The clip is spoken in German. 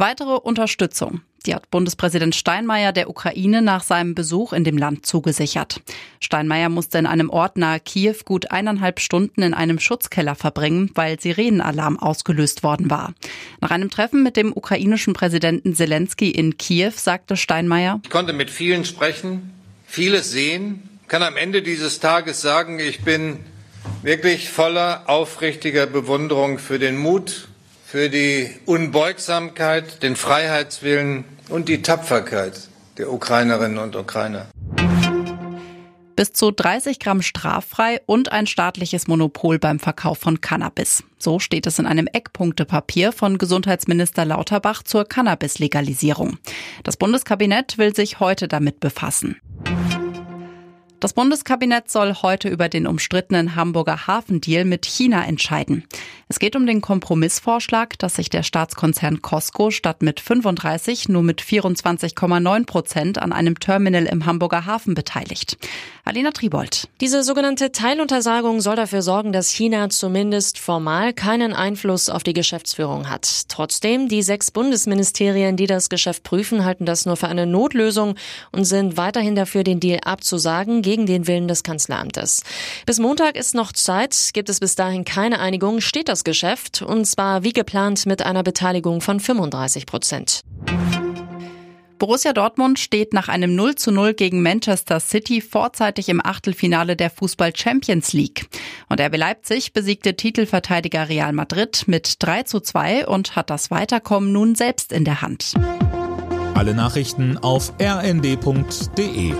Weitere Unterstützung. Die hat Bundespräsident Steinmeier der Ukraine nach seinem Besuch in dem Land zugesichert. Steinmeier musste in einem Ort nahe Kiew gut eineinhalb Stunden in einem Schutzkeller verbringen, weil Sirenenalarm ausgelöst worden war. Nach einem Treffen mit dem ukrainischen Präsidenten Zelensky in Kiew sagte Steinmeier, Ich konnte mit vielen sprechen, vieles sehen, kann am Ende dieses Tages sagen, ich bin wirklich voller aufrichtiger Bewunderung für den Mut, für die Unbeugsamkeit, den Freiheitswillen und die Tapferkeit der Ukrainerinnen und Ukrainer. Bis zu 30 Gramm straffrei und ein staatliches Monopol beim Verkauf von Cannabis. So steht es in einem Eckpunktepapier von Gesundheitsminister Lauterbach zur Cannabis-Legalisierung. Das Bundeskabinett will sich heute damit befassen. Das Bundeskabinett soll heute über den umstrittenen Hamburger Hafendeal mit China entscheiden. Es geht um den Kompromissvorschlag, dass sich der Staatskonzern Costco statt mit 35 nur mit 24,9 Prozent an einem Terminal im Hamburger Hafen beteiligt. Alina Tribold. Diese sogenannte Teiluntersagung soll dafür sorgen, dass China zumindest formal keinen Einfluss auf die Geschäftsführung hat. Trotzdem, die sechs Bundesministerien, die das Geschäft prüfen, halten das nur für eine Notlösung und sind weiterhin dafür, den Deal abzusagen gegen den Willen des Kanzleramtes. Bis Montag ist noch Zeit. Gibt es bis dahin keine Einigung, steht das Geschäft und zwar wie geplant mit einer Beteiligung von 35 Prozent. Borussia Dortmund steht nach einem 0 zu 0 gegen Manchester City vorzeitig im Achtelfinale der Fußball Champions League. Und RB Leipzig besiegte Titelverteidiger Real Madrid mit 3 zu 2 und hat das Weiterkommen nun selbst in der Hand. Alle Nachrichten auf rnd.de